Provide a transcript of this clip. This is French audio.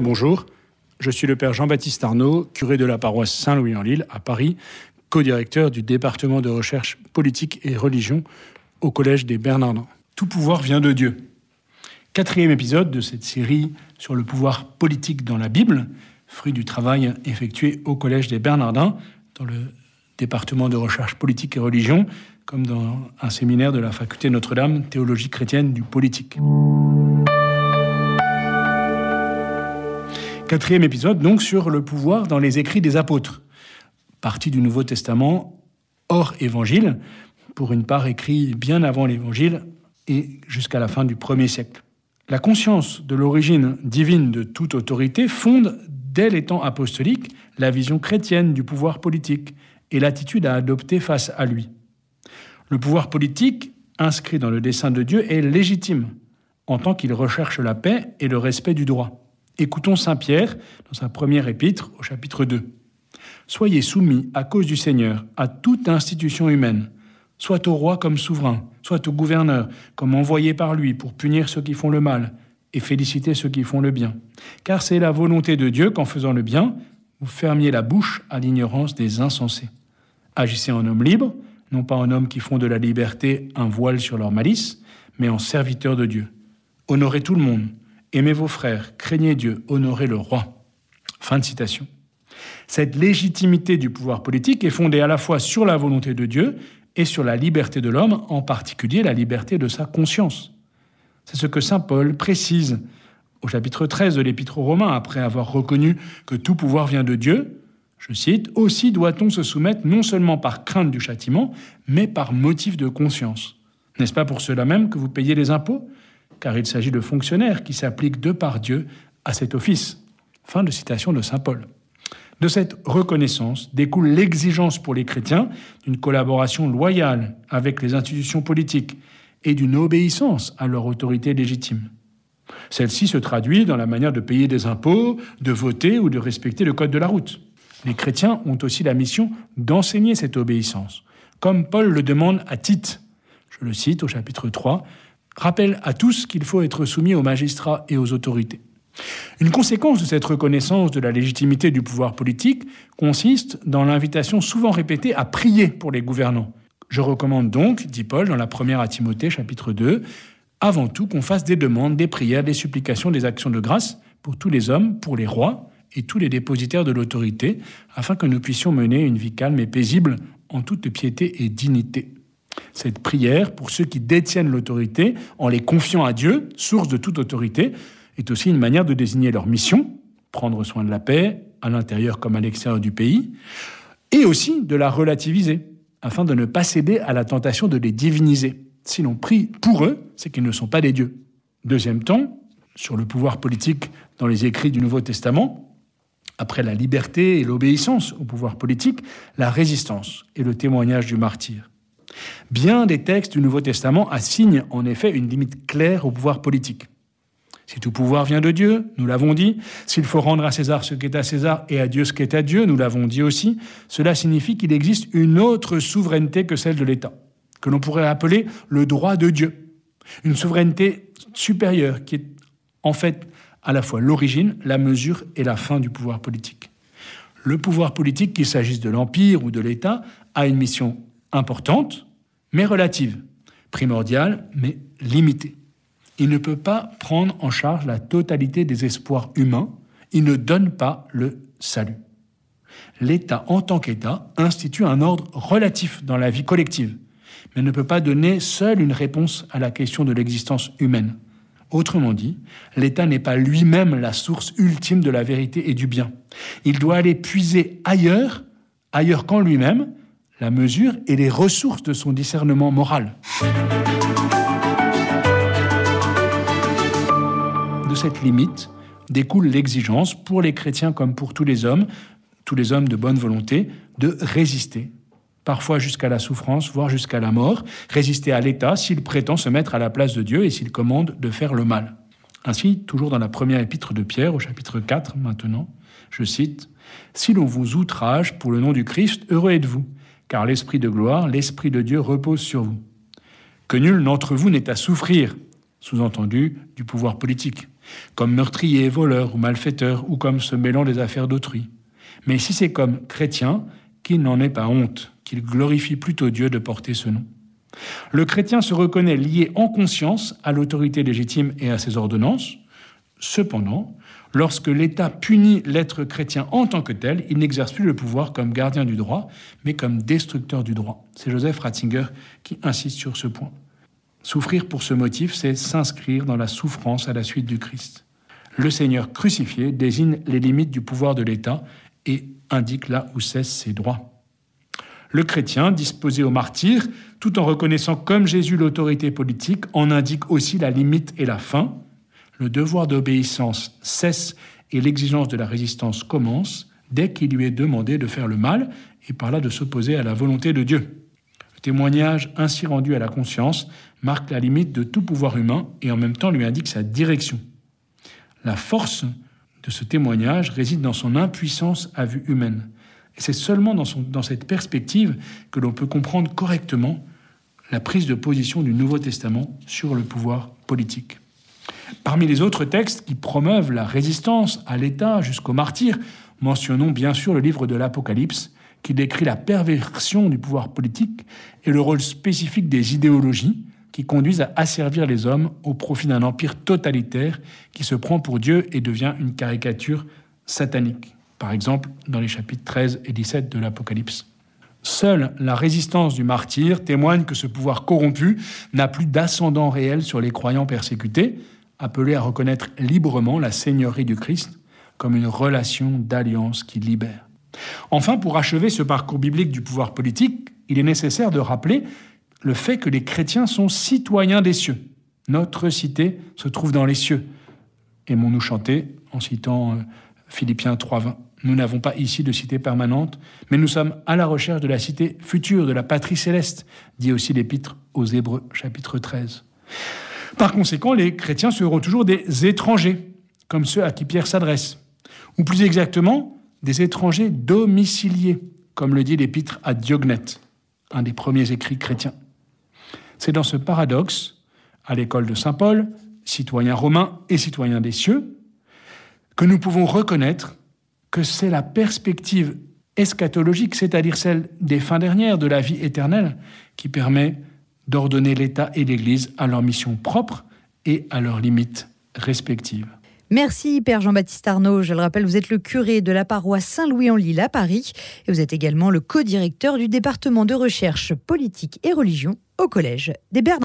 Bonjour, je suis le Père Jean-Baptiste Arnaud, curé de la paroisse Saint-Louis-en-Lille à Paris, co-directeur du département de recherche politique et religion au Collège des Bernardins. Tout pouvoir vient de Dieu. Quatrième épisode de cette série sur le pouvoir politique dans la Bible, fruit du travail effectué au Collège des Bernardins, dans le département de recherche politique et religion, comme dans un séminaire de la faculté Notre-Dame, théologie chrétienne du politique. Quatrième épisode, donc, sur le pouvoir dans les écrits des apôtres. Partie du Nouveau Testament hors évangile, pour une part écrit bien avant l'évangile et jusqu'à la fin du premier siècle. La conscience de l'origine divine de toute autorité fonde, dès les temps apostoliques, la vision chrétienne du pouvoir politique et l'attitude à adopter face à lui. Le pouvoir politique, inscrit dans le dessein de Dieu, est légitime, en tant qu'il recherche la paix et le respect du droit. Écoutons Saint Pierre dans sa première épître au chapitre 2. Soyez soumis à cause du Seigneur à toute institution humaine, soit au roi comme souverain, soit au gouverneur comme envoyé par lui pour punir ceux qui font le mal et féliciter ceux qui font le bien. Car c'est la volonté de Dieu qu'en faisant le bien, vous fermiez la bouche à l'ignorance des insensés. Agissez en homme libre, non pas en hommes qui font de la liberté un voile sur leur malice, mais en serviteurs de Dieu. Honorez tout le monde, aimez vos frères, craignez Dieu, honorez le roi. Fin de citation. Cette légitimité du pouvoir politique est fondée à la fois sur la volonté de Dieu et sur la liberté de l'homme, en particulier la liberté de sa conscience. C'est ce que Saint Paul précise au chapitre 13 de l'Épître aux Romains, après avoir reconnu que tout pouvoir vient de Dieu. Je cite, Aussi doit-on se soumettre non seulement par crainte du châtiment, mais par motif de conscience. N'est-ce pas pour cela même que vous payez les impôts? Car il s'agit de fonctionnaires qui s'appliquent de par Dieu à cet office. Fin de citation de Saint Paul. De cette reconnaissance découle l'exigence pour les chrétiens d'une collaboration loyale avec les institutions politiques et d'une obéissance à leur autorité légitime. Celle-ci se traduit dans la manière de payer des impôts, de voter ou de respecter le code de la route. Les chrétiens ont aussi la mission d'enseigner cette obéissance, comme Paul le demande à Tite. Je le cite au chapitre 3, rappelle à tous qu'il faut être soumis aux magistrats et aux autorités. Une conséquence de cette reconnaissance de la légitimité du pouvoir politique consiste dans l'invitation souvent répétée à prier pour les gouvernants. Je recommande donc, dit Paul dans la première à Timothée chapitre 2, avant tout qu'on fasse des demandes, des prières, des supplications, des actions de grâce pour tous les hommes, pour les rois et tous les dépositaires de l'autorité, afin que nous puissions mener une vie calme et paisible en toute piété et dignité. Cette prière, pour ceux qui détiennent l'autorité, en les confiant à Dieu, source de toute autorité, est aussi une manière de désigner leur mission, prendre soin de la paix, à l'intérieur comme à l'extérieur du pays, et aussi de la relativiser, afin de ne pas céder à la tentation de les diviniser. Si l'on prie pour eux, c'est qu'ils ne sont pas des dieux. Deuxième temps, sur le pouvoir politique dans les écrits du Nouveau Testament, après la liberté et l'obéissance au pouvoir politique, la résistance et le témoignage du martyr. Bien des textes du Nouveau Testament assignent en effet une limite claire au pouvoir politique. Si tout pouvoir vient de Dieu, nous l'avons dit, s'il faut rendre à César ce qui est à César et à Dieu ce qui est à Dieu, nous l'avons dit aussi, cela signifie qu'il existe une autre souveraineté que celle de l'État, que l'on pourrait appeler le droit de Dieu. Une souveraineté supérieure qui est en fait à la fois l'origine, la mesure et la fin du pouvoir politique. Le pouvoir politique, qu'il s'agisse de l'Empire ou de l'État, a une mission importante, mais relative, primordiale, mais limitée. Il ne peut pas prendre en charge la totalité des espoirs humains. Il ne donne pas le salut. L'État, en tant qu'État, institue un ordre relatif dans la vie collective, mais ne peut pas donner seul une réponse à la question de l'existence humaine. Autrement dit, l'État n'est pas lui-même la source ultime de la vérité et du bien. Il doit aller puiser ailleurs, ailleurs qu'en lui-même, la mesure et les ressources de son discernement moral. cette limite découle l'exigence, pour les chrétiens comme pour tous les hommes, tous les hommes de bonne volonté, de résister, parfois jusqu'à la souffrance, voire jusqu'à la mort, résister à l'État s'il prétend se mettre à la place de Dieu et s'il commande de faire le mal. Ainsi, toujours dans la première épître de Pierre, au chapitre 4 maintenant, je cite, Si l'on vous outrage pour le nom du Christ, heureux êtes-vous, car l'Esprit de gloire, l'Esprit de Dieu repose sur vous. Que nul d'entre vous n'ait à souffrir, sous-entendu, du pouvoir politique comme meurtrier, voleur ou malfaiteur, ou comme se mêlant des affaires d'autrui. Mais si c'est comme chrétien, qu'il n'en ait pas honte, qu'il glorifie plutôt Dieu de porter ce nom. Le chrétien se reconnaît lié en conscience à l'autorité légitime et à ses ordonnances. Cependant, lorsque l'État punit l'être chrétien en tant que tel, il n'exerce plus le pouvoir comme gardien du droit, mais comme destructeur du droit. C'est Joseph Ratzinger qui insiste sur ce point. Souffrir pour ce motif, c'est s'inscrire dans la souffrance à la suite du Christ. Le Seigneur crucifié désigne les limites du pouvoir de l'État et indique là où cessent ses droits. Le chrétien, disposé au martyr, tout en reconnaissant comme Jésus l'autorité politique, en indique aussi la limite et la fin. Le devoir d'obéissance cesse et l'exigence de la résistance commence dès qu'il lui est demandé de faire le mal et par là de s'opposer à la volonté de Dieu. Le témoignage ainsi rendu à la conscience marque la limite de tout pouvoir humain et en même temps lui indique sa direction. La force de ce témoignage réside dans son impuissance à vue humaine. C'est seulement dans cette perspective que l'on peut comprendre correctement la prise de position du Nouveau Testament sur le pouvoir politique. Parmi les autres textes qui promeuvent la résistance à l'État jusqu'au martyr, mentionnons bien sûr le livre de l'Apocalypse, qui décrit la perversion du pouvoir politique et le rôle spécifique des idéologies qui conduisent à asservir les hommes au profit d'un empire totalitaire qui se prend pour Dieu et devient une caricature satanique. Par exemple, dans les chapitres 13 et 17 de l'Apocalypse. Seule la résistance du martyr témoigne que ce pouvoir corrompu n'a plus d'ascendant réel sur les croyants persécutés, appelés à reconnaître librement la seigneurie du Christ comme une relation d'alliance qui libère. Enfin, pour achever ce parcours biblique du pouvoir politique, il est nécessaire de rappeler le fait que les chrétiens sont citoyens des cieux. Notre cité se trouve dans les cieux. Aimons-nous chanter en citant euh, Philippiens 3.20. Nous n'avons pas ici de cité permanente, mais nous sommes à la recherche de la cité future, de la patrie céleste, dit aussi l'Épître aux Hébreux, chapitre 13. Par conséquent, les chrétiens seront toujours des étrangers, comme ceux à qui Pierre s'adresse, ou plus exactement, des étrangers domiciliés, comme le dit l'Épître à Diognète, un des premiers écrits chrétiens. C'est dans ce paradoxe, à l'école de Saint Paul, citoyen romain et citoyen des cieux, que nous pouvons reconnaître que c'est la perspective eschatologique, c'est-à-dire celle des fins dernières de la vie éternelle, qui permet d'ordonner l'État et l'Église à leur mission propre et à leurs limites respectives. Merci Père Jean-Baptiste Arnaud. Je le rappelle, vous êtes le curé de la paroisse Saint-Louis-en-Lille à Paris et vous êtes également le co-directeur du département de recherche politique et religion au Collège des Bernardins.